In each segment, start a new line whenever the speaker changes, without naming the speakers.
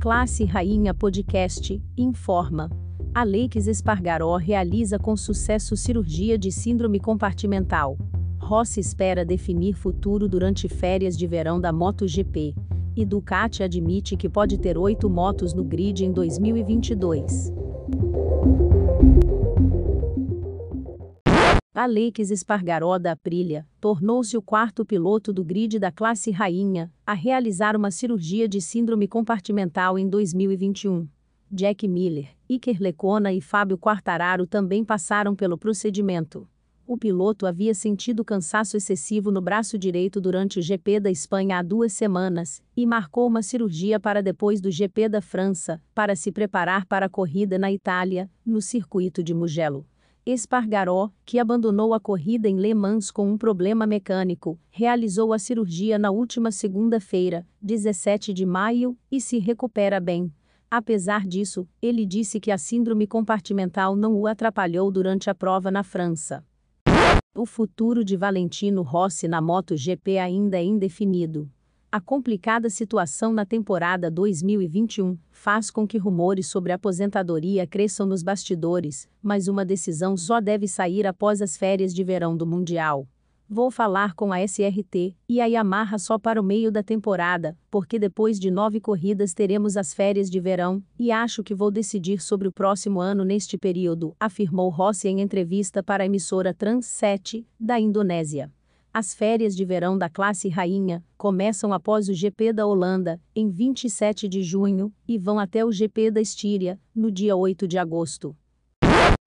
Classe Rainha Podcast informa. Aleix Espargaró realiza com sucesso cirurgia de síndrome compartimental. Rossi espera definir futuro durante férias de verão da MotoGP. E Ducati admite que pode ter oito motos no grid em 2022. Aleix Espargaró da Aprilia tornou-se o quarto piloto do grid da classe rainha a realizar uma cirurgia de síndrome compartimental em 2021. Jack Miller, Iker Lecona e Fábio Quartararo também passaram pelo procedimento. O piloto havia sentido cansaço excessivo no braço direito durante o GP da Espanha há duas semanas e marcou uma cirurgia para depois do GP da França, para se preparar para a corrida na Itália, no circuito de Mugello. Espargaró, que abandonou a corrida em Le Mans com um problema mecânico, realizou a cirurgia na última segunda-feira, 17 de maio, e se recupera bem. Apesar disso, ele disse que a síndrome compartimental não o atrapalhou durante a prova na França. O futuro de Valentino Rossi na MotoGP ainda é indefinido. A complicada situação na temporada 2021 faz com que rumores sobre aposentadoria cresçam nos bastidores, mas uma decisão só deve sair após as férias de verão do Mundial. Vou falar com a SRT e a Yamaha só para o meio da temporada, porque depois de nove corridas teremos as férias de verão, e acho que vou decidir sobre o próximo ano neste período, afirmou Rossi em entrevista para a emissora Trans 7, da Indonésia. As férias de verão da classe rainha começam após o GP da Holanda, em 27 de junho, e vão até o GP da Estíria, no dia 8 de agosto.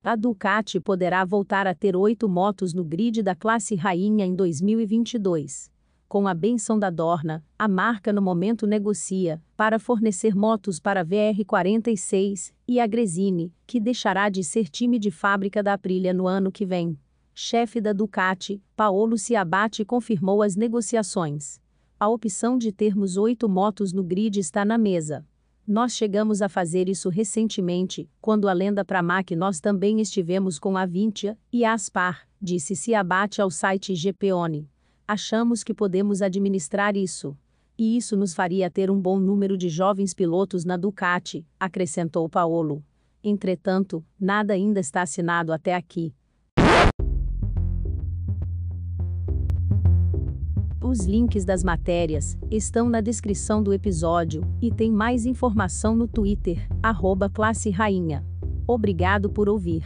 A Ducati poderá voltar a ter oito motos no grid da classe rainha em 2022. Com a benção da Dorna, a marca no momento negocia para fornecer motos para a VR46 e a Gresini, que deixará de ser time de fábrica da Aprilia no ano que vem chefe da Ducati, Paolo Ciabatti confirmou as negociações. A opção de termos oito motos no grid está na mesa. Nós chegamos a fazer isso recentemente, quando a lenda Pramac nós também estivemos com a Vintia e a Aspar, disse Ciabatti ao site GPONE. Achamos que podemos administrar isso. E isso nos faria ter um bom número de jovens pilotos na Ducati, acrescentou Paolo. Entretanto, nada ainda está assinado até aqui. Os links das matérias estão na descrição do episódio e tem mais informação no Twitter, arroba classe rainha. Obrigado por ouvir.